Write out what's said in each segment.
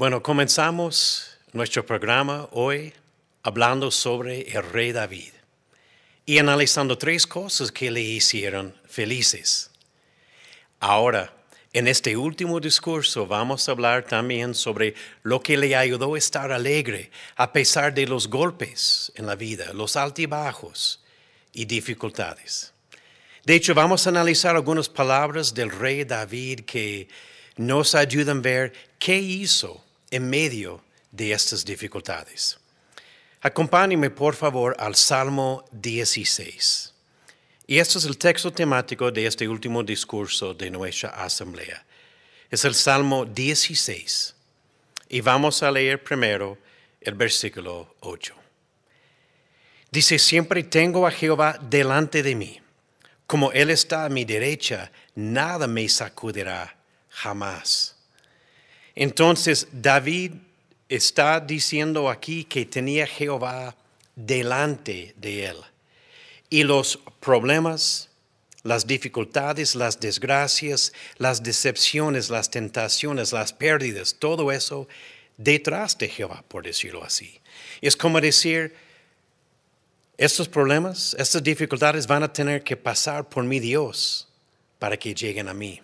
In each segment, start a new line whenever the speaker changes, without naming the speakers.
Bueno, comenzamos nuestro programa hoy hablando sobre el rey David y analizando tres cosas que le hicieron felices. Ahora, en este último discurso vamos a hablar también sobre lo que le ayudó a estar alegre a pesar de los golpes en la vida, los altibajos y dificultades. De hecho, vamos a analizar algunas palabras del rey David que nos ayudan a ver qué hizo en medio de estas dificultades. Acompáñeme por favor al Salmo 16. Y este es el texto temático de este último discurso de nuestra asamblea. Es el Salmo 16. Y vamos a leer primero el versículo 8. Dice, siempre tengo a Jehová delante de mí. Como Él está a mi derecha, nada me sacudirá jamás. Entonces David está diciendo aquí que tenía Jehová delante de él. Y los problemas, las dificultades, las desgracias, las decepciones, las tentaciones, las pérdidas, todo eso detrás de Jehová, por decirlo así. Es como decir, estos problemas, estas dificultades van a tener que pasar por mi Dios para que lleguen a mí.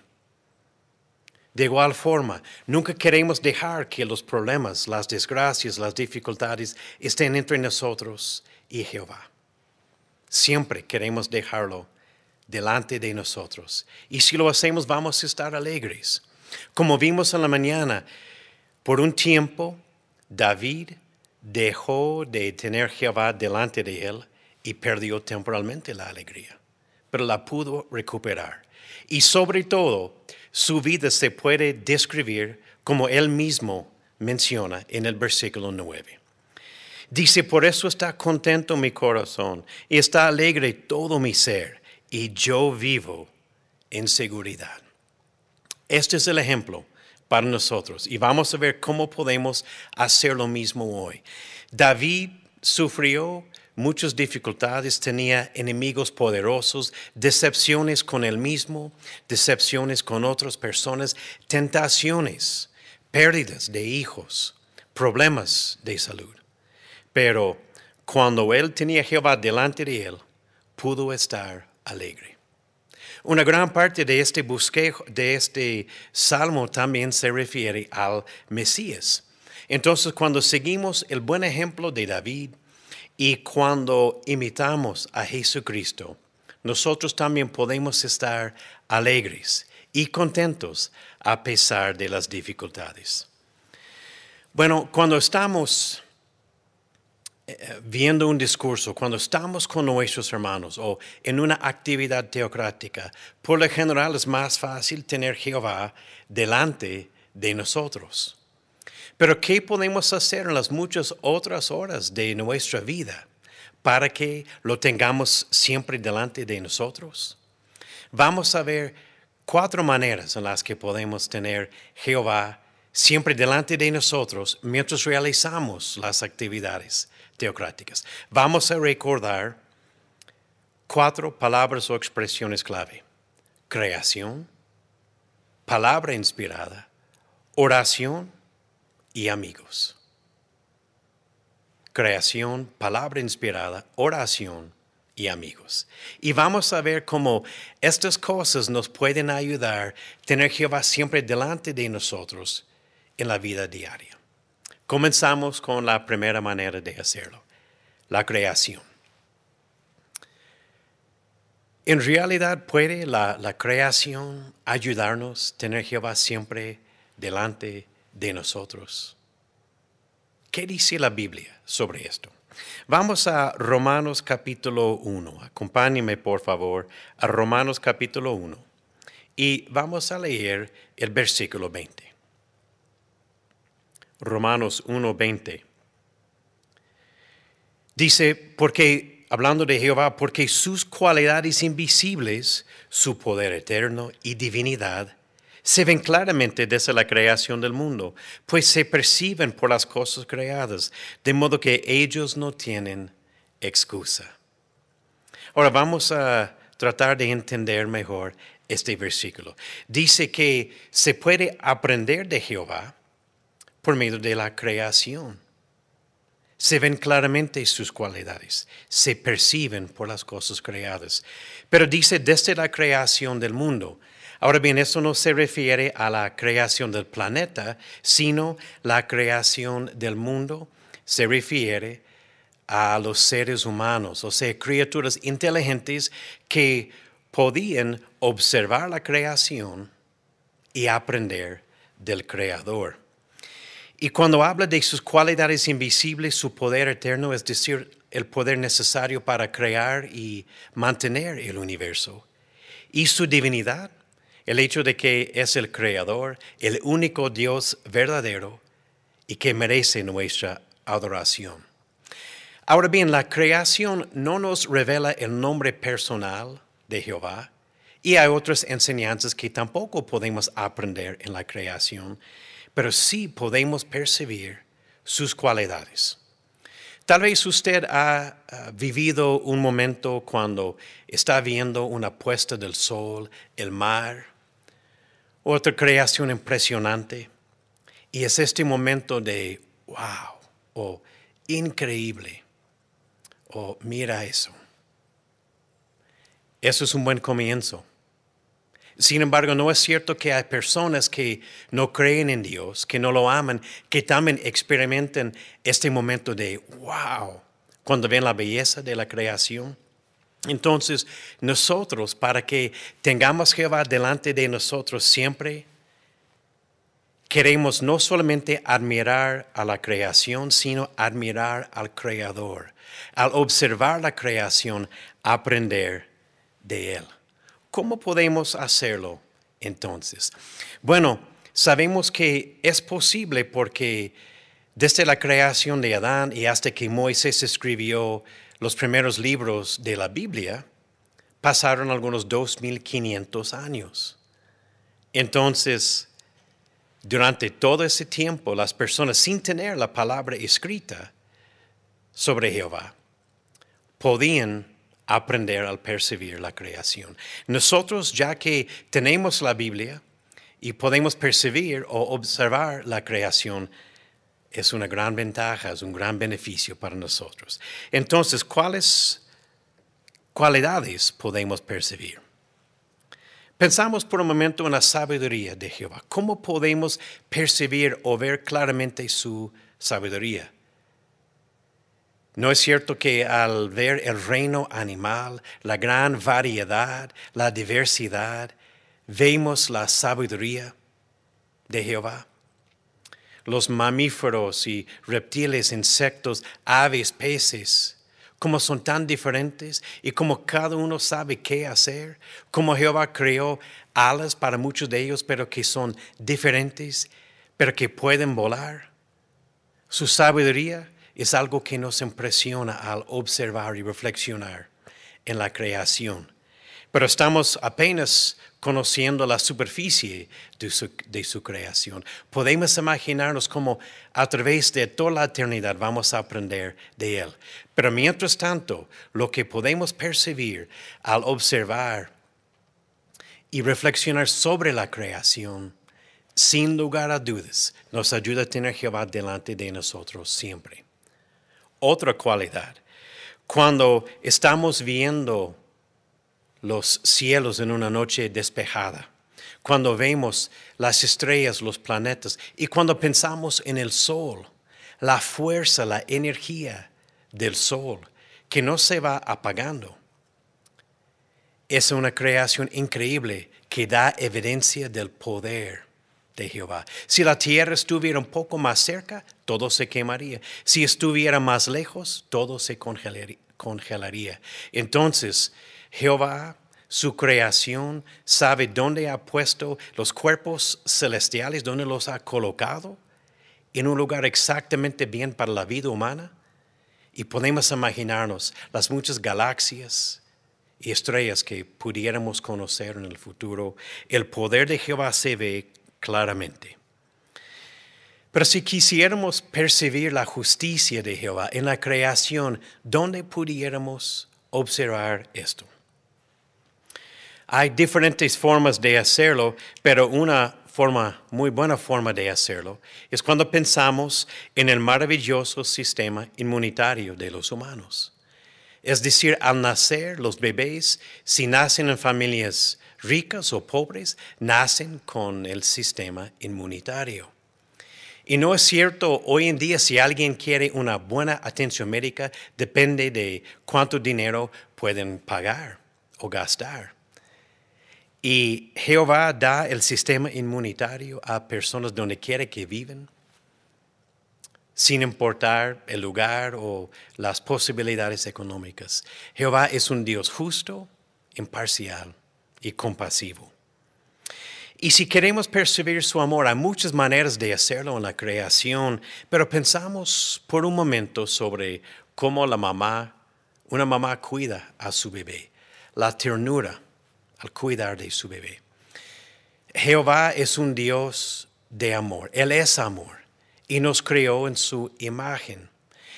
De igual forma, nunca queremos dejar que los problemas, las desgracias, las dificultades estén entre nosotros y Jehová. Siempre queremos dejarlo delante de nosotros. Y si lo hacemos, vamos a estar alegres. Como vimos en la mañana, por un tiempo, David dejó de tener Jehová delante de él y perdió temporalmente la alegría, pero la pudo recuperar. Y sobre todo, su vida se puede describir como él mismo menciona en el versículo 9. Dice, por eso está contento mi corazón y está alegre todo mi ser, y yo vivo en seguridad. Este es el ejemplo para nosotros y vamos a ver cómo podemos hacer lo mismo hoy. David sufrió muchas dificultades, tenía enemigos poderosos, decepciones con él mismo, decepciones con otras personas, tentaciones, pérdidas de hijos, problemas de salud. Pero cuando él tenía a Jehová delante de él, pudo estar alegre. Una gran parte de este bosquejo, de este salmo también se refiere al Mesías. Entonces, cuando seguimos el buen ejemplo de David, y cuando imitamos a Jesucristo, nosotros también podemos estar alegres y contentos a pesar de las dificultades. Bueno, cuando estamos eh, viendo un discurso, cuando estamos con nuestros hermanos o en una actividad teocrática, por lo general es más fácil tener Jehová delante de nosotros. Pero ¿qué podemos hacer en las muchas otras horas de nuestra vida para que lo tengamos siempre delante de nosotros? Vamos a ver cuatro maneras en las que podemos tener Jehová siempre delante de nosotros mientras realizamos las actividades teocráticas. Vamos a recordar cuatro palabras o expresiones clave. Creación, palabra inspirada, oración y amigos. Creación, palabra inspirada, oración y amigos. Y vamos a ver cómo estas cosas nos pueden ayudar a tener Jehová siempre delante de nosotros en la vida diaria. Comenzamos con la primera manera de hacerlo, la creación. En realidad puede la, la creación ayudarnos a tener Jehová siempre delante de de nosotros. ¿Qué dice la Biblia sobre esto? Vamos a Romanos capítulo 1. Acompáñeme por favor a Romanos capítulo 1 y vamos a leer el versículo 20. Romanos 1, 20. Dice, porque, hablando de Jehová, porque sus cualidades invisibles, su poder eterno y divinidad, se ven claramente desde la creación del mundo, pues se perciben por las cosas creadas, de modo que ellos no tienen excusa. Ahora vamos a tratar de entender mejor este versículo. Dice que se puede aprender de Jehová por medio de la creación. Se ven claramente sus cualidades, se perciben por las cosas creadas. Pero dice desde la creación del mundo. Ahora bien, esto no se refiere a la creación del planeta, sino la creación del mundo se refiere a los seres humanos, o sea, criaturas inteligentes que podían observar la creación y aprender del Creador. Y cuando habla de sus cualidades invisibles, su poder eterno, es decir, el poder necesario para crear y mantener el universo, y su divinidad, el hecho de que es el Creador, el único Dios verdadero y que merece nuestra adoración. Ahora bien, la creación no nos revela el nombre personal de Jehová y hay otras enseñanzas que tampoco podemos aprender en la creación pero sí podemos percibir sus cualidades. Tal vez usted ha vivido un momento cuando está viendo una puesta del sol, el mar, otra creación impresionante, y es este momento de wow o increíble o mira eso. Eso es un buen comienzo. Sin embargo, no es cierto que hay personas que no creen en Dios, que no lo aman, que también experimenten este momento de wow, cuando ven la belleza de la creación. Entonces, nosotros, para que tengamos Jehová delante de nosotros siempre, queremos no solamente admirar a la creación, sino admirar al Creador. Al observar la creación, aprender de Él. ¿Cómo podemos hacerlo entonces? Bueno, sabemos que es posible porque desde la creación de Adán y hasta que Moisés escribió los primeros libros de la Biblia, pasaron algunos 2500 años. Entonces, durante todo ese tiempo, las personas sin tener la palabra escrita sobre Jehová podían aprender al percibir la creación. Nosotros, ya que tenemos la Biblia y podemos percibir o observar la creación, es una gran ventaja, es un gran beneficio para nosotros. Entonces, ¿cuáles cualidades podemos percibir? Pensamos por un momento en la sabiduría de Jehová. ¿Cómo podemos percibir o ver claramente su sabiduría? ¿No es cierto que al ver el reino animal, la gran variedad, la diversidad, vemos la sabiduría de Jehová? Los mamíferos y reptiles, insectos, aves, peces, como son tan diferentes y como cada uno sabe qué hacer, como Jehová creó alas para muchos de ellos, pero que son diferentes, pero que pueden volar. Su sabiduría es algo que nos impresiona al observar y reflexionar en la creación. Pero estamos apenas conociendo la superficie de su, creación. Podemos imaginarnos cómo a través de toda la eternidad vamos a aprender de Él. Pero mientras tanto, lo que podemos percibir al observar y reflexionar sobre la creación, sin lugar a dudas, nos ayuda a tener Jehová delante de nosotros siempre otra cualidad. Cuando estamos viendo los cielos en una noche despejada, cuando vemos las estrellas, los planetas, y cuando pensamos en el sol, la fuerza, la energía del sol, que no se va apagando. Es una creación increíble que da evidencia del poder de Jehová. Si la tierra estuviera un poco más cerca, todo se quemaría. Si estuviera más lejos, todo se congelaría. Entonces, Jehová, su creación, sabe dónde ha puesto los cuerpos celestiales, dónde los ha colocado, en un lugar exactamente bien para la vida humana. Y podemos imaginarnos las muchas galaxias, y estrellas que pudiéramos conocer en el futuro, el poder de Jehová se ve claramente. Pero si quisiéramos percibir la justicia de Jehová en la creación, ¿dónde pudiéramos observar esto? Hay diferentes formas de hacerlo, pero una forma, muy buena forma de hacerlo es cuando pensamos en el maravilloso sistema inmunitario de los humanos. Es decir, al nacer, los bebés, si nacen en familias ricas o pobres, nacen con el sistema inmunitario. Y no es cierto, hoy en día si alguien quiere una buena atención médica, depende de cuánto dinero pueden pagar o gastar. Y Jehová da el sistema inmunitario a personas donde quiere que viven, sin importar el lugar o las posibilidades económicas. Jehová es un Dios justo, imparcial y compasivo. Y si queremos percibir su amor, hay muchas maneras de hacerlo en la creación, pero pensamos por un momento sobre cómo la mamá, una mamá cuida a su bebé, la ternura al cuidar de su bebé. Jehová es un Dios de amor, Él es amor y nos creó en su imagen.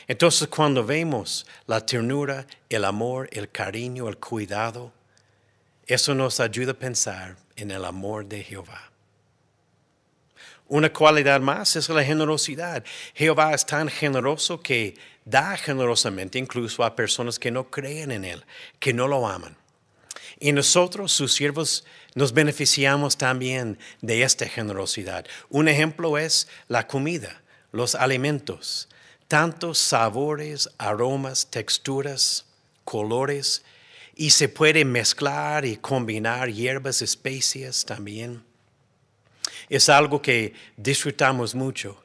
Entonces cuando vemos la ternura, el amor, el cariño, el cuidado, eso nos ayuda a pensar en el amor de Jehová. Una cualidad más es la generosidad. Jehová es tan generoso que da generosamente incluso a personas que no creen en Él, que no lo aman. Y nosotros, sus siervos, nos beneficiamos también de esta generosidad. Un ejemplo es la comida, los alimentos, tantos sabores, aromas, texturas, colores y se puede mezclar y combinar hierbas, especias también. Es algo que disfrutamos mucho.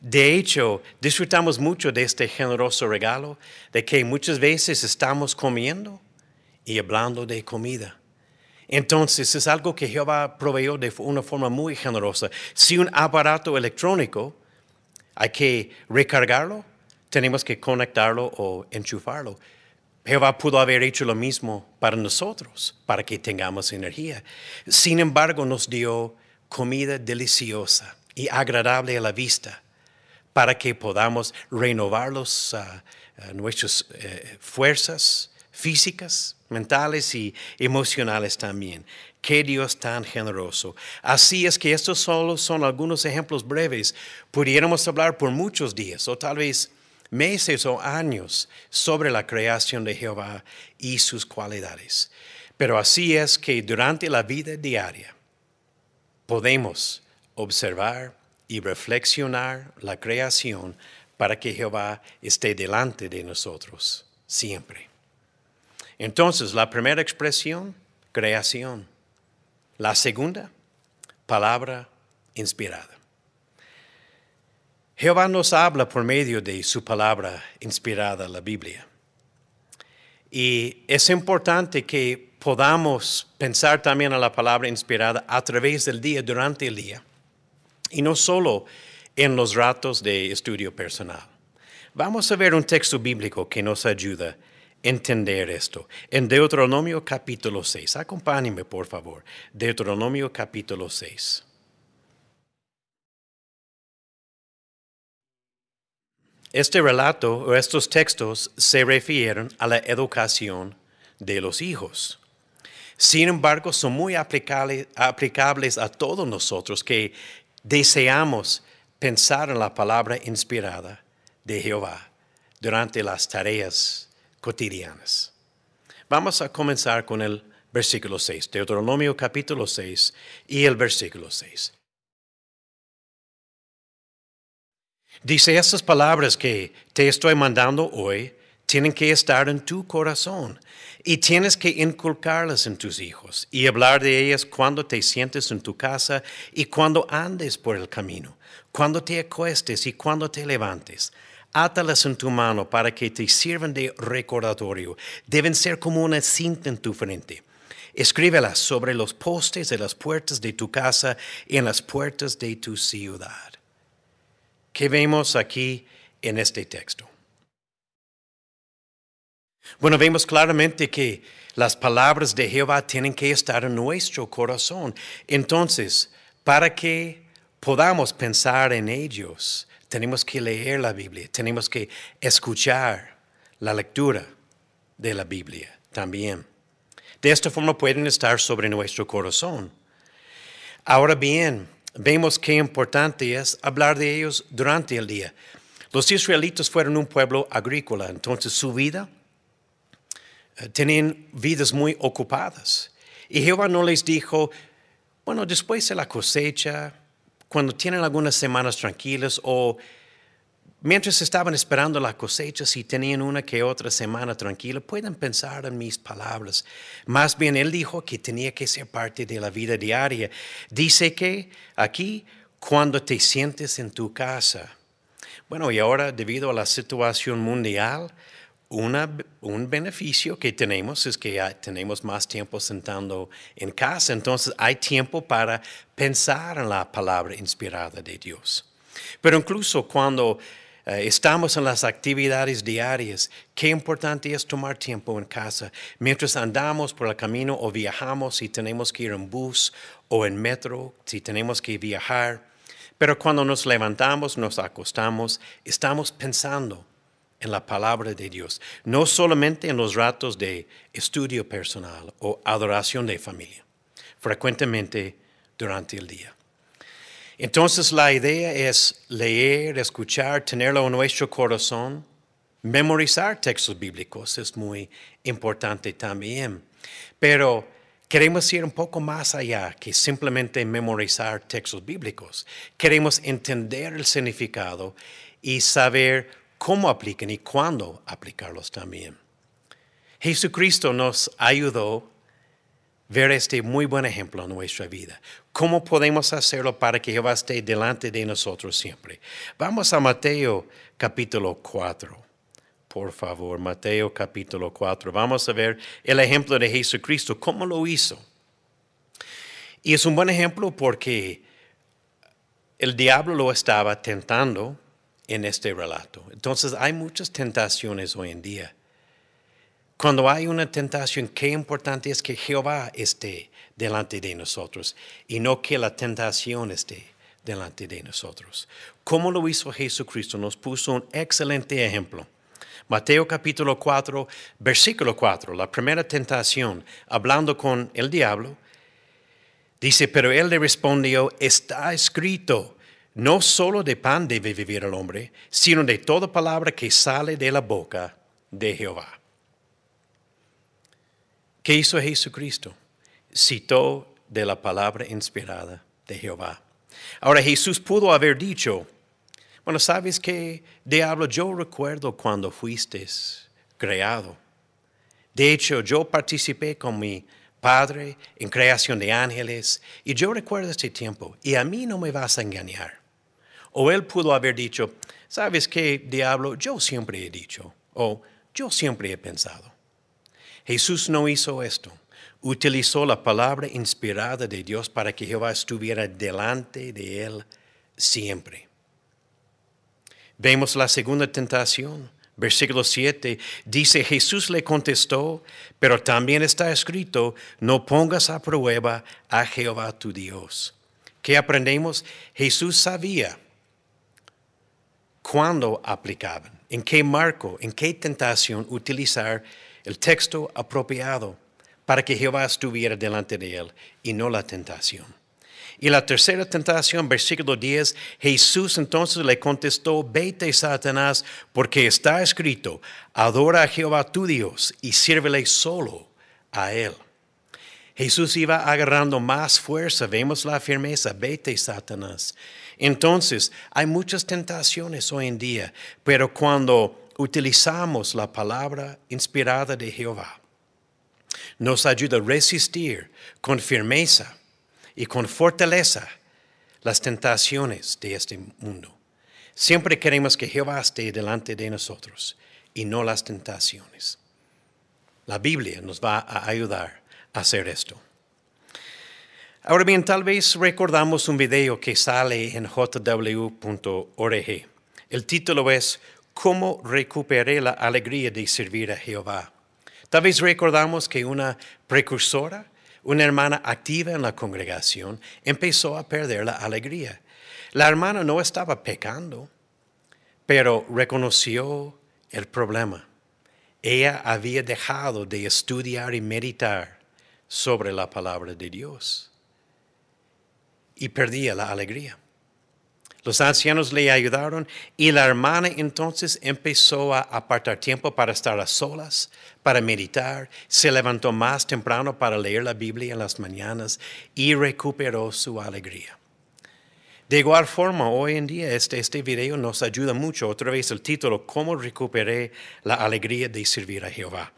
De hecho, disfrutamos mucho de este generoso regalo, de que muchas veces estamos comiendo y hablando de comida. Entonces es algo que Jehová proveyó de una forma muy generosa. Si un aparato electrónico hay que recargarlo, tenemos que conectarlo o enchufarlo. Jehová pudo haber hecho lo mismo para nosotros, para que tengamos energía. Sin embargo, nos dio comida deliciosa y agradable a la vista, para que podamos renovar los, ah, nuestras eh, fuerzas físicas, mentales y emocionales también. Qué Dios tan generoso. Así es que estos solo son algunos ejemplos breves. Pudiéramos hablar por muchos días o tal vez meses o años sobre la creación de Jehová y sus cualidades. Pero así es que durante la vida diaria podemos observar y reflexionar la creación para que Jehová esté delante de nosotros siempre. Entonces, la primera expresión, creación. La segunda, palabra inspirada. Jehová nos habla por medio de su palabra inspirada, la Biblia. Y es importante que podamos pensar también a la palabra inspirada a través del día, durante el día, y no solo en los ratos de estudio personal. Vamos a ver un texto bíblico que nos ayuda entender esto. En Deuteronomio capítulo 6, acompáñenme por favor, Deuteronomio capítulo 6. Este relato o estos textos se refieren a la educación de los hijos. Sin embargo, son muy aplicables, a todos nosotros que deseamos pensar en la palabra inspirada de Jehová durante las tareas cotidianas. Vamos a comenzar con el versículo 6, Deuteronomio capítulo 6 y el versículo 6. Dice, estas palabras que te estoy mandando hoy tienen que estar en tu corazón y tienes que inculcarlas en tus hijos y hablar de ellas cuando te sientes en tu casa y cuando andes por el camino, cuando te acuestes y cuando te levantes. Átalas en tu mano para que te sirvan de recordatorio. Deben ser como una cinta en tu frente. Escríbelas sobre los postes de las puertas de tu casa y en las puertas de tu ciudad. ¿Qué vemos aquí en este texto? Bueno, vemos claramente que las palabras de Jehová tienen que estar en nuestro corazón. Entonces, para que podamos pensar en ellos, tenemos que leer la Biblia, tenemos que escuchar la lectura de la Biblia también. De esta forma pueden estar sobre nuestro corazón. Ahora bien, vemos qué importante es hablar de ellos durante el día. Los israelitas fueron un pueblo agrícola, entonces su vida eh, tenían vidas muy ocupadas. Y Jehová no les dijo, bueno, después de la cosecha, cuando tienen algunas semanas tranquilas o mientras estaban esperando la cosecha, si tenían una que otra semana tranquila, pueden pensar en mis palabras. Más bien, Él dijo que tenía que ser parte de la vida diaria. Dice que aquí, cuando te sientes en tu casa, bueno, y ahora debido a la situación mundial, un beneficio que tenemos es que tenemos más tiempo sentando en casa, entonces hay tiempo para pensar en la palabra inspirada de Dios. Pero incluso cuando eh, estamos en las actividades diarias, qué importante es tomar tiempo en casa. Mientras andamos por el camino o viajamos, si tenemos que ir en bus o en metro, si tenemos que viajar, pero cuando nos levantamos, nos acostamos, estamos pensando en la palabra de Dios, no solamente en los ratos de estudio personal o adoración de familia, frecuentemente durante el día. Entonces la idea es leer, escuchar, tenerlo en nuestro corazón, memorizar textos bíblicos es muy importante también, pero Queremos ir un poco más allá que simplemente memorizar textos bíblicos. Queremos entender el significado y saber cómo aplican y cuándo aplicarlos también. Jesucristo nos ayudó ver este muy buen ejemplo en nuestra vida. ¿Cómo podemos hacerlo para que Jehová esté delante de nosotros siempre? Vamos a Mateo capítulo 4 por favor, Mateo capítulo 4. Vamos a ver el ejemplo de Jesucristo, cómo lo hizo. Y es un buen ejemplo porque el diablo lo estaba tentando en este relato. Entonces hay muchas tentaciones hoy en día. Cuando hay una tentación, qué importante es que Jehová esté delante de nosotros y no que la tentación esté delante de nosotros. Como lo hizo Jesucristo, nos puso un excelente ejemplo. Mateo capítulo 4, versículo 4, la primera tentación, hablando con el diablo, dice, pero él le respondió, está escrito, no solo de pan debe vivir el hombre, sino de toda palabra que sale de la boca de Jehová. ¿Qué hizo Jesucristo? Citó de la palabra inspirada de Jehová. Ahora Jesús pudo haber dicho, bueno, ¿sabes qué, diablo? Yo recuerdo cuando fuiste creado. De hecho, yo participé con mi padre en creación de ángeles y yo recuerdo este tiempo y a mí no me vas a engañar. O él pudo haber dicho, ¿sabes qué, diablo? Yo siempre he dicho, o yo siempre he pensado. Jesús no hizo esto. Utilizó la palabra inspirada de Dios para que Jehová estuviera delante de él siempre. Vemos la segunda tentación. Versículo 7 dice, Jesús le contestó, pero también está escrito, no pongas a prueba a Jehová tu Dios. ¿Qué aprendemos? Jesús sabía cuándo aplicaban, en qué marco, en qué tentación utilizar el texto apropiado para que Jehová estuviera delante de él y no la tentación. Y la tercera tentación, versículo 10, Jesús entonces le contestó, vete Satanás, porque está escrito, adora a Jehová tu Dios y sírvele solo a Él. Jesús iba agarrando más fuerza, vemos la firmeza, vete Satanás. Entonces, hay muchas tentaciones hoy en día, pero cuando utilizamos la palabra inspirada de Jehová, nos ayuda a resistir con firmeza y con fortaleza las tentaciones de este mundo. Siempre queremos que Jehová esté delante de nosotros y no las tentaciones. La Biblia nos va a ayudar a hacer esto. Ahora bien, tal vez recordamos un video que sale en jw.org. El título es ¿Cómo recuperé la alegría de servir a Jehová? Tal vez recordamos que una precursora una hermana activa en la congregación empezó a perder la alegría. La hermana no estaba pecando, pero reconoció el problema. Ella había dejado de estudiar y meditar sobre la palabra de Dios. Y perdía la alegría. Los ancianos le ayudaron y la hermana entonces empezó a apartar tiempo para estar a solas, para meditar, se levantó más temprano para leer la Biblia en las mañanas y recuperó su alegría. De igual forma, hoy en día este, este video nos ayuda mucho. Otra vez el título, ¿Cómo recuperé la alegría de servir a Jehová?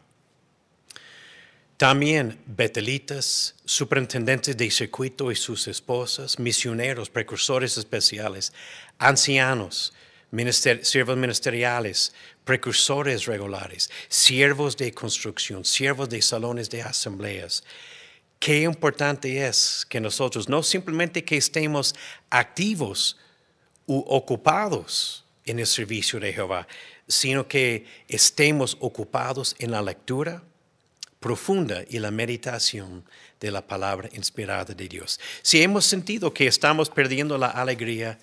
También betelitas, superintendentes de circuito y sus esposas, misioneros, precursores especiales, ancianos, siervos ministeriales, precursores regulares, siervos de construcción, siervos de salones de asambleas. Qué importante es que nosotros no simplemente que estemos activos u ocupados en el servicio de Jehová, sino que estemos ocupados en la lectura, profunda y la meditación de la palabra inspirada de Dios. Si hemos sentido que estamos perdiendo la alegría,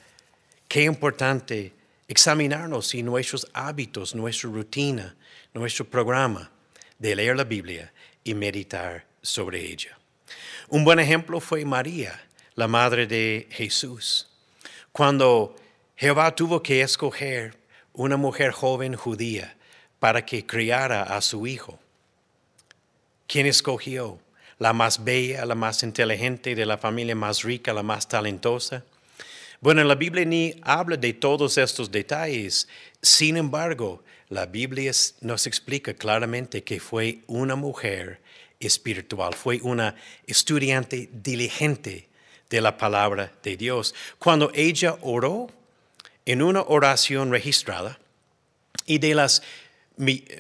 qué importante examinarnos y nuestros hábitos, nuestra rutina, nuestro programa de leer la Biblia y meditar sobre ella. Un buen ejemplo fue María, la madre de Jesús. Cuando Jehová tuvo que escoger una mujer joven judía para que criara a su hijo, ¿Quién escogió? ¿La más bella, la más inteligente, de la familia más rica, la más talentosa? Bueno, la Biblia ni habla de todos estos detalles. Sin embargo, la Biblia nos explica claramente que fue una mujer espiritual, fue una estudiante diligente de la palabra de Dios. Cuando ella oró en una oración registrada y de las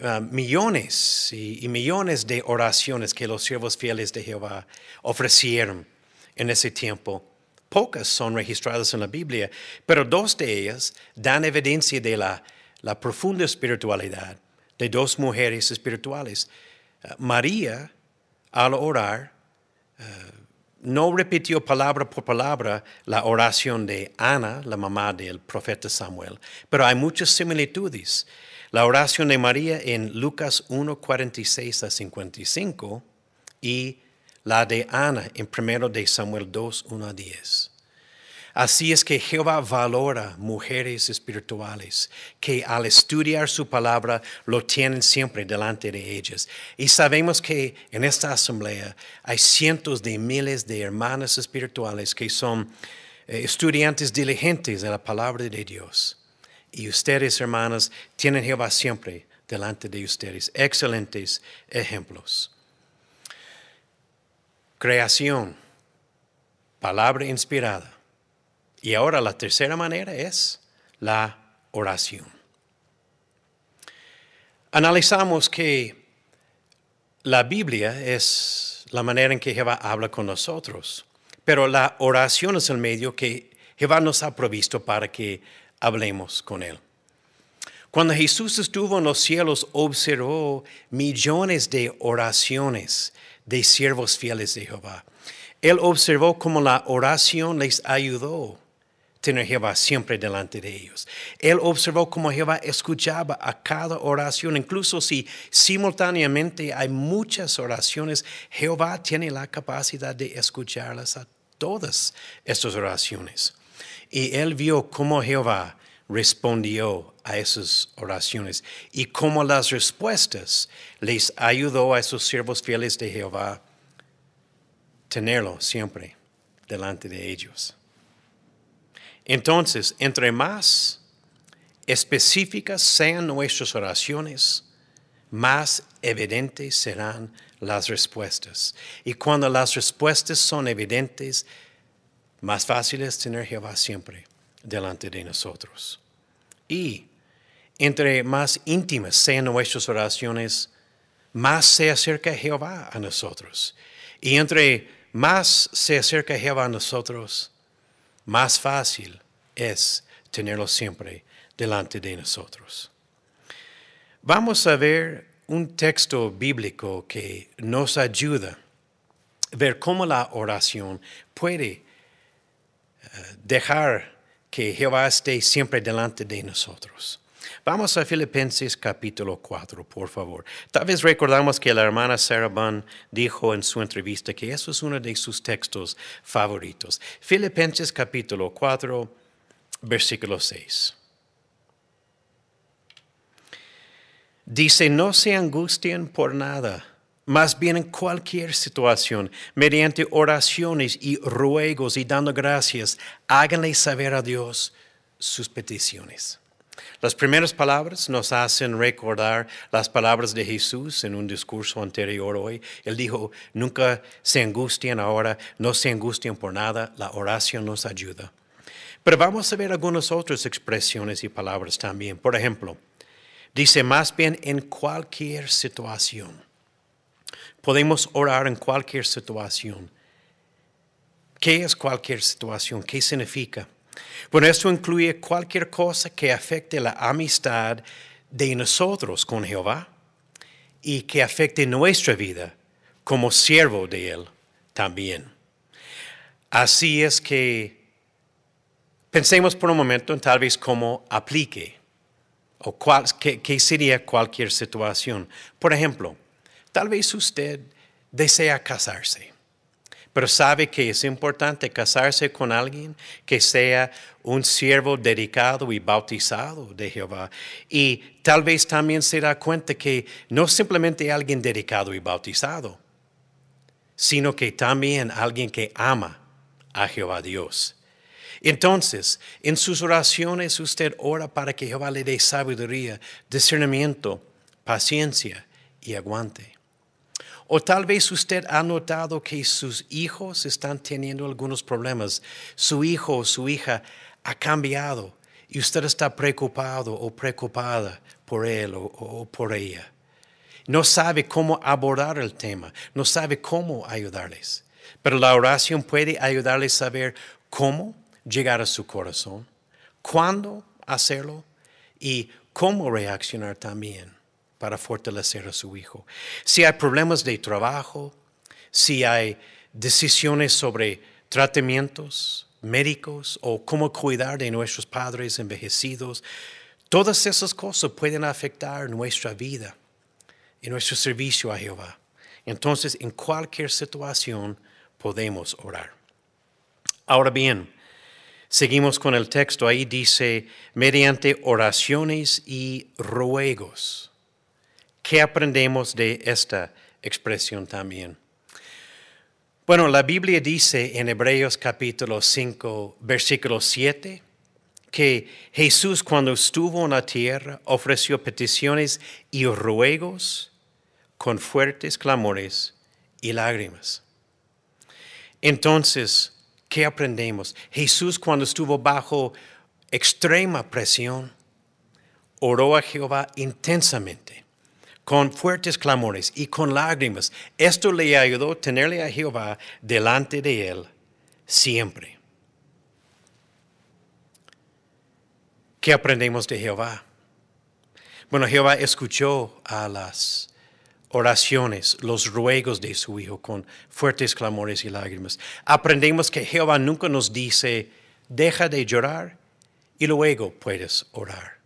Ah, millones y, millones de oraciones que los siervos fieles de Jehová ofrecieron en ese tiempo. Pocas son registradas en la Biblia, pero dos de ellas dan evidencia de la, profunda espiritualidad de dos mujeres espirituales. Ah, María, al orar, ah, no repitió palabra por palabra la oración de Ana, la mamá del profeta Samuel, pero hay muchas similitudes. La oración de María en Lucas 1, 46 a 55 y la de Ana en 1 de Samuel 2, 1 a 10. Así es que Jehová valora mujeres espirituales que al estudiar su palabra lo tienen siempre delante de ellas. Y sabemos que en esta asamblea hay cientos de miles de hermanas espirituales que son eh, estudiantes diligentes de la palabra de Dios. Y ustedes, hermanas, tienen Jehová siempre delante de ustedes. Excelentes ejemplos. Creación, palabra inspirada. Y ahora la tercera manera es la oración. Analizamos que la Biblia es la manera en que Jehová habla con nosotros, pero la oración es el medio que Jehová nos ha provisto para que hablemos con Él. Cuando Jesús estuvo en los cielos, observó millones de oraciones de siervos fieles de Jehová. Él observó cómo la oración les ayudó a tener Jehová siempre delante de ellos. Él observó cómo Jehová escuchaba a cada oración, incluso si simultáneamente hay muchas oraciones, Jehová tiene la capacidad de escucharlas a todas estas oraciones. Y él vio cómo Jehová respondió a esas oraciones y cómo las respuestas les ayudó a esos siervos fieles de Jehová tenerlo siempre delante de ellos. Entonces, entre más específicas sean nuestras oraciones, más evidentes serán las respuestas. Y cuando las respuestas son evidentes, más fácil es tener Jehová siempre delante de nosotros. Y entre más íntimas sean nuestras oraciones, más se acerca Jehová a nosotros. Y entre más se acerca Jehová a nosotros, más fácil es tenerlo siempre delante de nosotros. Vamos a ver un texto bíblico que nos ayuda a ver cómo la oración puede dejar que Jehová esté siempre delante de nosotros. Vamos a Filipenses capítulo 4, por favor. Tal vez recordamos que la hermana Sarah Bunn dijo en su entrevista que eso es uno de sus textos favoritos. Filipenses capítulo 4, versículo 6. Dice, no se angustien por nada, más bien en cualquier situación, mediante oraciones y ruegos y dando gracias, háganle saber a Dios sus peticiones. Las primeras palabras nos hacen recordar las palabras de Jesús en un discurso anterior hoy. Él dijo, nunca se angustien ahora, no se angustien por nada, la oración nos ayuda. Pero vamos a ver algunas otras expresiones y palabras también. Por ejemplo, dice más bien en cualquier situación. Podemos orar en cualquier situación. ¿Qué es cualquier situación? ¿Qué significa? Bueno, esto incluye cualquier cosa que afecte la amistad de nosotros con Jehová y que afecte nuestra vida como siervo de Él también. Así es que pensemos por un momento en tal vez cómo aplique o cuál, qué sería cualquier situación. Por ejemplo, tal vez usted desea casarse pero sabe que es importante casarse con alguien que sea un siervo dedicado y bautizado de Jehová. Y tal vez también se da cuenta que no simplemente alguien dedicado y bautizado, sino que también alguien que ama a Jehová Dios. Entonces, en sus oraciones usted ora para que Jehová le dé sabiduría, discernimiento, paciencia y aguante. O tal vez usted ha notado que sus hijos están teniendo algunos problemas. Su hijo o su hija ha cambiado y usted está preocupado o preocupada por él o, por ella. No sabe cómo abordar el tema, no sabe cómo ayudarles. Pero la oración puede ayudarles a saber cómo llegar a su corazón, cuándo hacerlo y cómo reaccionar también para fortalecer a su hijo. Si hay problemas de trabajo, si hay decisiones sobre tratamientos médicos o cómo cuidar de nuestros padres envejecidos, todas esas cosas pueden afectar nuestra vida y nuestro servicio a Jehová. Entonces, en cualquier situación podemos orar. Ahora bien, seguimos con el texto. Ahí dice, mediante oraciones y ruegos. ¿Qué aprendemos de esta expresión también? Bueno, la Biblia dice en Hebreos capítulo 5, versículo 7, que Jesús cuando estuvo en la tierra ofreció peticiones y ruegos con fuertes clamores y lágrimas. Entonces, ¿qué aprendemos? Jesús cuando estuvo bajo extrema presión, oró a Jehová intensamente con fuertes clamores y con lágrimas. Esto le ayudó a tenerle a Jehová delante de él siempre. ¿Qué aprendemos de Jehová? Bueno, Jehová escuchó a las oraciones, los ruegos de su Hijo con fuertes clamores y lágrimas. Aprendemos que Jehová nunca nos dice, deja de llorar y luego puedes orar.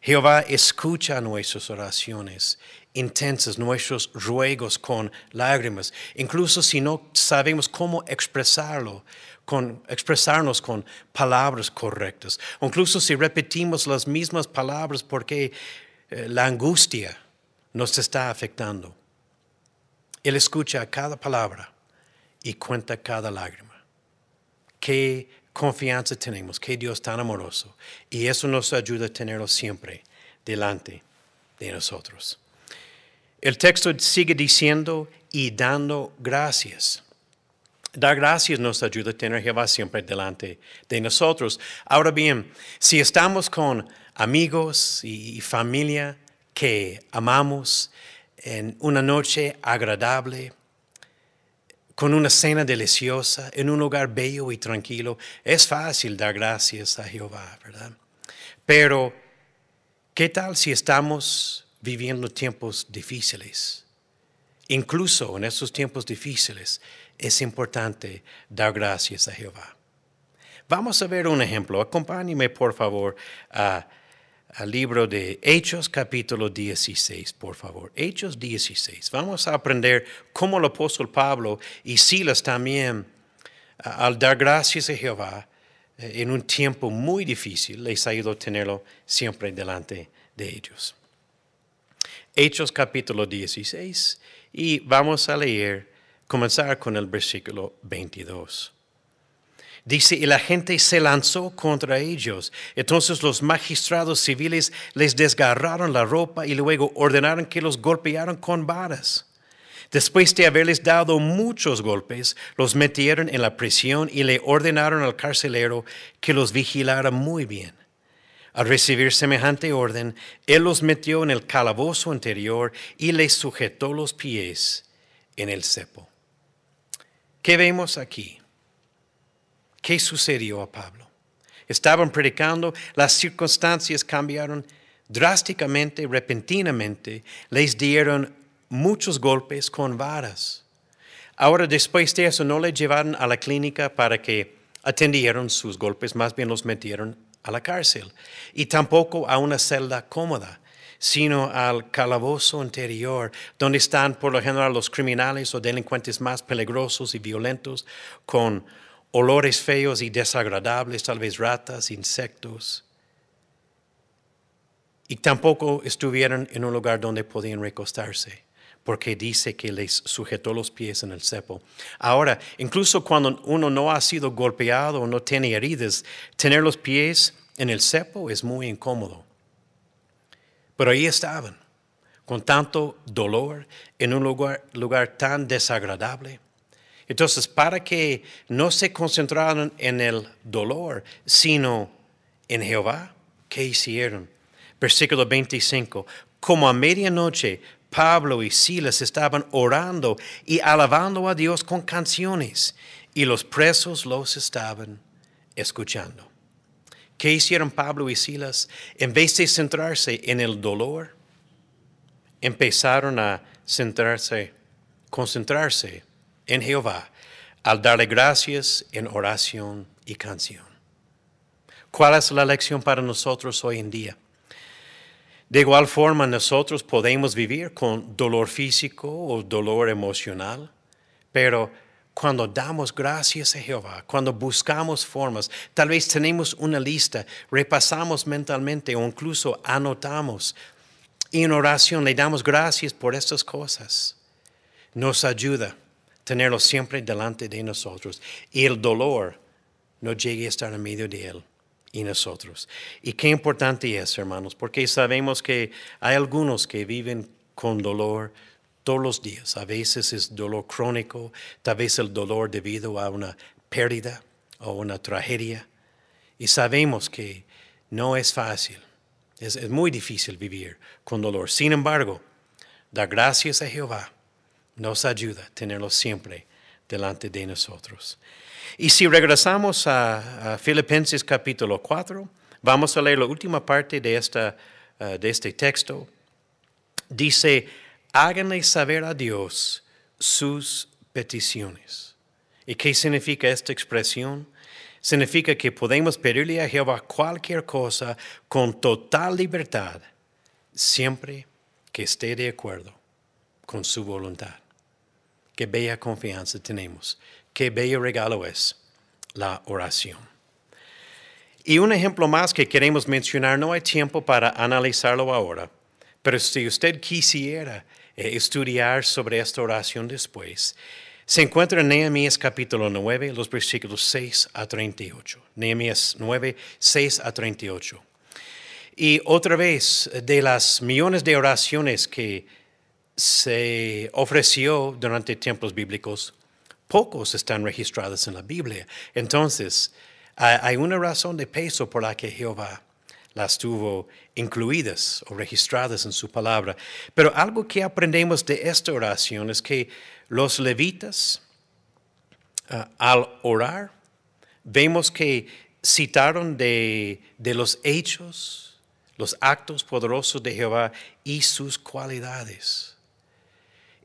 Jehová escucha nuestras oraciones intensas, nuestros ruegos con lágrimas, incluso si no sabemos cómo expresarlo, con, expresarnos con palabras correctas, incluso si repetimos las mismas palabras porque eh, la angustia nos está afectando. Él escucha cada palabra y cuenta cada lágrima. Qué confianza tenemos, que Dios tan amoroso. Y eso nos ayuda a tenerlo siempre delante de nosotros. El texto sigue diciendo y dando gracias. Dar gracias nos ayuda a tener Jehová siempre delante de nosotros. Ahora bien, si estamos con amigos y familia que amamos en una noche agradable, con una cena deliciosa, en un lugar bello y tranquilo, es fácil dar gracias a Jehová, ¿verdad? Pero, ¿qué tal si estamos viviendo tiempos difíciles? Incluso en esos tiempos difíciles es importante dar gracias a Jehová. Vamos a ver un ejemplo. Acompáñeme, por favor, a, al libro de Hechos capítulo 16, por favor. Hechos 16. Vamos a aprender cómo el apóstol Pablo y Silas también, al dar gracias a Jehová, eh, en un tiempo muy difícil, les ha ido tenerlo siempre delante de ellos. Hechos capítulo 16 y vamos a leer, comenzar con el versículo 22. Dice, y la gente se lanzó contra ellos. Entonces los magistrados civiles les desgarraron la ropa y luego ordenaron que los golpearan con varas. Después de haberles dado muchos golpes, los metieron en la prisión y le ordenaron al carcelero que los vigilara muy bien. Al recibir semejante orden, él los metió en el calabozo interior y les sujetó los pies en el cepo. ¿Qué vemos aquí? ¿Qué sucedió a Pablo? Estaban predicando, las circunstancias cambiaron drásticamente, repentinamente, les dieron muchos golpes con varas. Ahora, después de eso, no le llevaron a la clínica para que atendieran sus golpes, más bien los metieron a la cárcel. Y tampoco a una celda cómoda, sino al calabozo interior, donde están por lo general los criminales o delincuentes más peligrosos y violentos, con olores feos y desagradables, tal vez ratas, insectos. Y tampoco estuvieron en un lugar donde podían recostarse, porque dice que les sujetó los pies en el cepo. Ahora, incluso cuando uno no ha sido golpeado o no tiene heridas, tener los pies en el cepo es muy incómodo. Pero ahí estaban, con tanto dolor, en un lugar, lugar tan desagradable. Entonces, para que no se concentraran en el dolor, sino en Jehová, ¿qué hicieron? Versículo 25. Como a medianoche, Pablo y Silas estaban orando y alabando a Dios con canciones, y los presos los estaban escuchando. ¿Qué hicieron Pablo y Silas? En vez de centrarse en el dolor, empezaron a centrarse, concentrarse en Jehová al darle gracias en oración y canción. ¿Cuál es la lección para nosotros hoy en día? De igual forma, nosotros podemos vivir con dolor físico o dolor emocional, pero cuando damos gracias a Jehová, cuando buscamos formas, tal vez tenemos una lista, repasamos mentalmente o incluso anotamos y en oración le damos gracias por estas cosas, nos ayuda tenerlo siempre delante de nosotros y el dolor no llegue a estar en medio de él y nosotros. Y qué importante es, hermanos, porque sabemos que hay algunos que viven con dolor todos los días. A veces es dolor crónico, tal vez el dolor debido a una pérdida o una tragedia. Y sabemos que no es fácil, es, muy difícil vivir con dolor. Sin embargo, da gracias a Jehová nos ayuda a tenerlo siempre delante de nosotros. Y si regresamos a, Filipenses capítulo 4, vamos a leer la última parte de, esta, uh, de este texto. Dice, háganle saber a Dios sus peticiones. ¿Y qué significa esta expresión? Significa que podemos pedirle a Jehová cualquier cosa con total libertad, siempre que esté de acuerdo con su voluntad. Qué bella confianza tenemos. Qué bello regalo es la oración. Y un ejemplo más que queremos mencionar, no hay tiempo para analizarlo ahora, pero si usted quisiera eh, estudiar sobre esta oración después, se encuentra en Nehemías capítulo 9, los versículos 6 a 38. Nehemías 9, 6 a 38. Y otra vez, de las millones de oraciones que se ofreció durante tiempos bíblicos, pocos están registrados en la Biblia. Entonces, hay una razón de peso por la que Jehová las tuvo incluidas o registradas en su palabra. Pero algo que aprendemos de esta oración es que los levitas, ah, al orar, vemos que citaron de, de los hechos, los actos poderosos de Jehová y sus cualidades.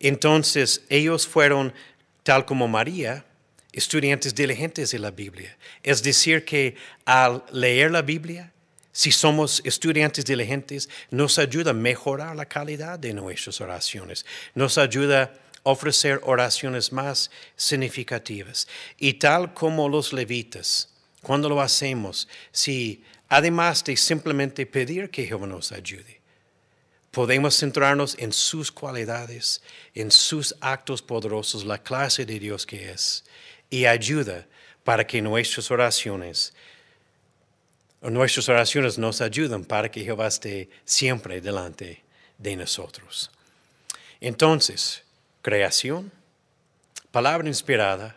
Entonces ellos fueron, tal como María, estudiantes diligentes de la Biblia. Es decir, que al leer la Biblia, Si somos estudiantes diligentes, nos ayuda a mejorar la calidad de nuestras oraciones. Nos ayuda a ofrecer oraciones más significativas. Y tal como los levitas, cuando lo hacemos, si además de simplemente pedir que Jehová nos ayude, podemos centrarnos en sus cualidades, en sus actos poderosos, la clase de Dios que es, y ayuda para que nuestras oraciones Nuestras oraciones nos ayudan para que Jehová esté siempre delante de nosotros. Entonces, creación, palabra inspirada,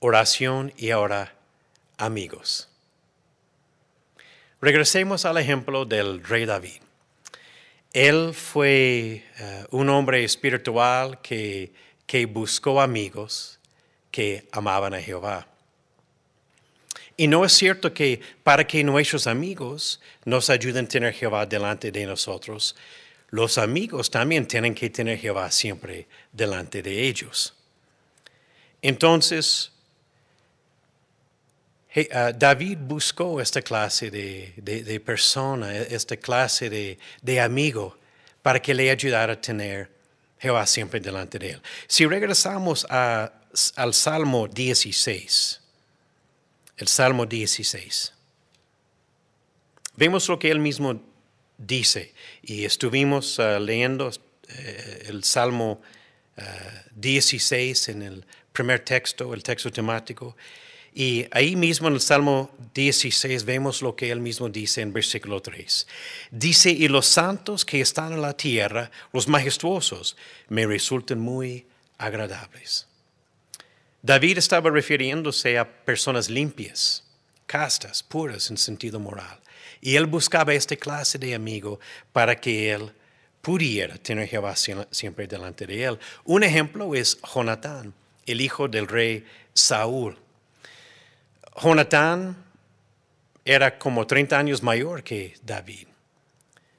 oración y ahora amigos. Regresemos al ejemplo del rey David. Él fue eh, un hombre espiritual que, que buscó amigos que amaban a Jehová. Y no es cierto que para que nuestros amigos nos ayuden a tener Jehová delante de nosotros, los amigos también tienen que tener Jehová siempre delante de ellos. Entonces, ah, David buscó esta clase de, persona, esta clase de, amigo, para que le ayudara a tener Jehová siempre delante de él. Si regresamos al Salmo 16, el Salmo 16. Vemos lo que él mismo dice y estuvimos uh, leyendo eh, el Salmo 16 uh, en el primer texto, el texto temático. Y ahí mismo en el Salmo 16 vemos lo que él mismo dice en versículo 3. Dice, y los santos que están en la tierra, los majestuosos, me resultan muy agradables. David estaba refiriéndose a personas limpias, castas, puras en sentido moral. Y él buscaba esta clase de amigo para que él pudiera tener Jehová siempre delante de él. Un ejemplo es Jonatán, el hijo del rey Saúl. Jonatán era como 30 años mayor que David.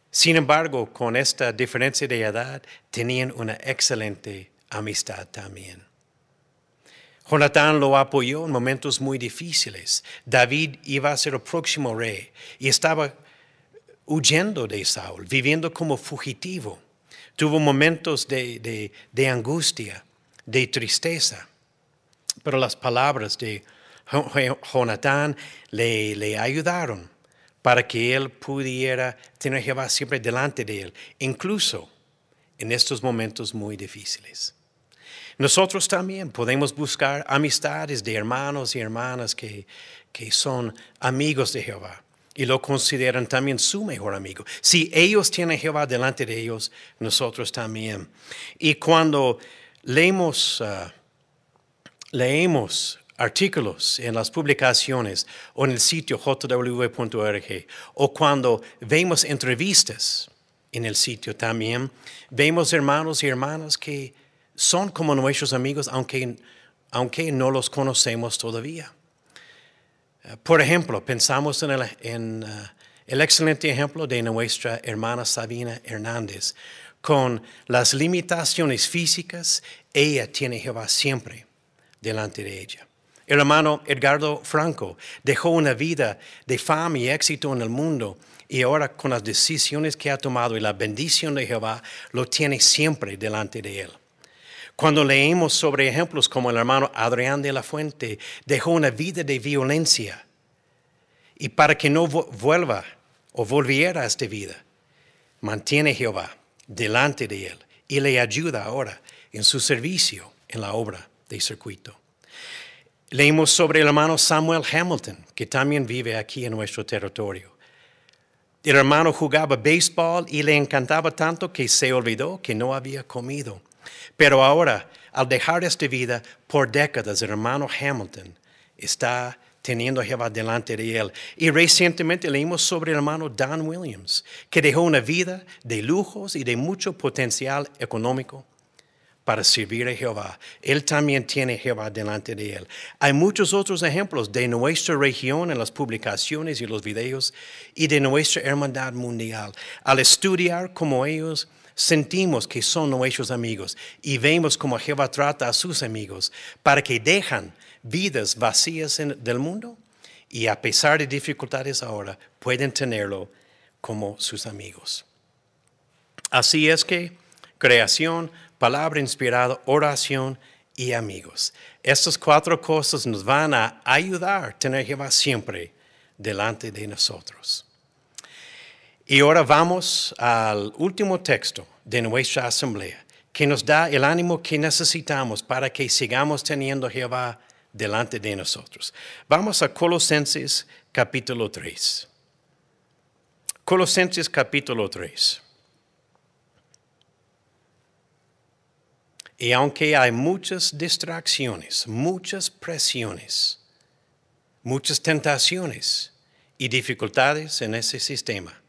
Sin embargo, con esta diferencia de edad, tenían una excelente amistad también. Jonatán lo apoyó en momentos muy difíciles. David iba a ser el próximo rey y estaba huyendo de Saúl, viviendo como fugitivo. Tuvo momentos de, angustia, de tristeza, pero las palabras de Jonatán le, le ayudaron para que él pudiera tener Jehová siempre delante de él, incluso en estos momentos muy difíciles. Nosotros también podemos buscar amistades de hermanos y hermanas que, son amigos de Jehová y lo consideran también su mejor amigo. Si ellos tienen Jehová delante de ellos, nosotros también. Y cuando leemos, ah, leemos artículos en las publicaciones o en el sitio jw.org o cuando vemos entrevistas en el sitio también, vemos hermanos y hermanas que son como nuestros amigos aunque, aunque no los conocemos todavía. Eh, por ejemplo, pensamos en, el, en eh, el excelente ejemplo de nuestra hermana Sabina Hernández. Con las limitaciones físicas, ella tiene Jehová siempre delante de ella. El hermano Edgardo Franco dejó una vida de fama y éxito en el mundo y ahora con las decisiones que ha tomado y la bendición de Jehová lo tiene siempre delante de él. Cuando leemos sobre ejemplos como el hermano Adrián de la Fuente, dejó una vida de violencia y para que no vuelva o volviera a esta vida, mantiene Jehová delante de él y le ayuda ahora en su servicio en la obra de circuito. Leímos sobre el hermano Samuel Hamilton, que también vive aquí en nuestro territorio. El hermano jugaba béisbol y le encantaba tanto que se olvidó que no había comido. Pero ahora, al dejar esta vida por décadas, el hermano Hamilton está teniendo a Jehová delante de él. Y recientemente leímos sobre el hermano Dan Williams, que dejó una vida de lujos y de mucho potencial económico para servir a Jehová. Él también tiene Jehová delante de él. Hay muchos otros ejemplos de nuestra región en las publicaciones y los videos y de nuestra hermandad mundial. Al estudiar cómo ellos sentimos que son nuestros amigos y vemos cómo Jehová trata a sus amigos para que dejan vidas vacías del mundo y a pesar de dificultades ahora, pueden tenerlo como sus amigos. Así es que creación, palabra inspirada, oración y amigos. Estas cuatro cosas nos van a ayudar a tener Jehová siempre delante de nosotros. Y ahora vamos al último texto de nuestra asamblea, que nos da el ánimo que necesitamos para que sigamos teniendo Jehová delante de nosotros. Vamos a Colosenses capítulo 3. Colosenses capítulo 3. Y aunque hay muchas distracciones, muchas presiones, muchas tentaciones y dificultades en ese sistema,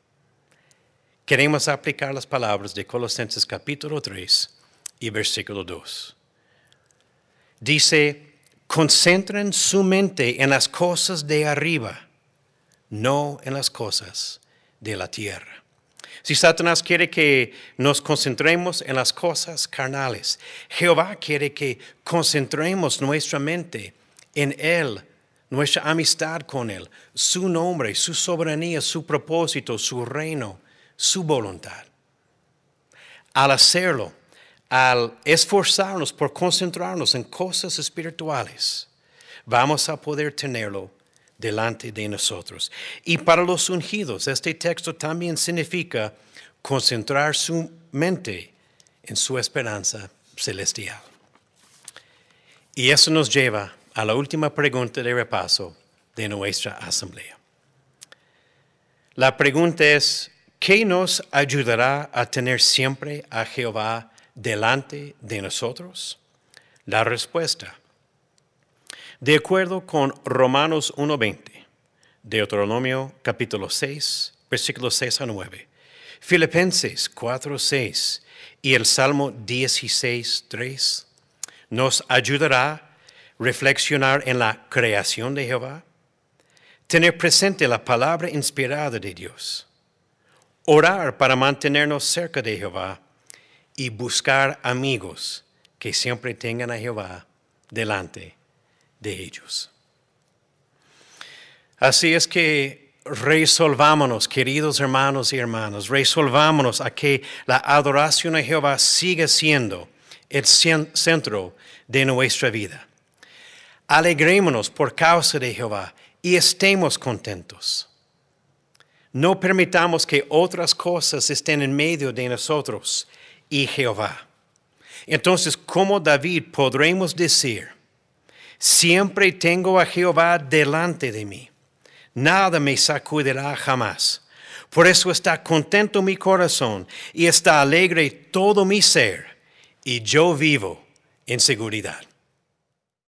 queremos aplicar las palabras de Colosenses capítulo 3 y versículo 2. Dice, concentren su mente en las cosas de arriba, no en las cosas de la tierra. Si Satanás quiere que nos concentremos en las cosas carnales, Jehová quiere que concentremos nuestra mente en Él, nuestra amistad con Él, su nombre, su soberanía, su propósito, su reino, su voluntad. Al hacerlo, al esforzarnos por concentrarnos en cosas espirituales, vamos a poder tenerlo delante de nosotros. Y para los ungidos, este texto también significa concentrar su mente en su esperanza celestial. Y eso nos lleva a la última pregunta de repaso de nuestra asamblea. La pregunta es, ¿qué nos ayudará a tener siempre a Jehová delante de nosotros? La respuesta. De acuerdo con Romanos 1.20, Deuteronomio capítulo 6, versículos 6 a 9, Filipenses 4.6 y el Salmo 16.3, nos ayudará a reflexionar en la creación de Jehová, tener presente la palabra inspirada de Dios, orar para mantenernos cerca de Jehová, y buscar amigos que siempre tengan a Jehová delante de ellos. Así es que resolvámonos, queridos hermanos y hermanas, resolvámonos a que la adoración a Jehová siga siendo el centro de nuestra vida. Alegrémonos por causa de Jehová y estemos contentos. No permitamos que otras cosas estén en medio de nosotros y Jehová. Entonces, como David podremos decir, siempre tengo a Jehová delante de mí, nada me sacudirá jamás. Por eso está contento mi corazón y está alegre todo mi ser, y yo vivo en seguridad.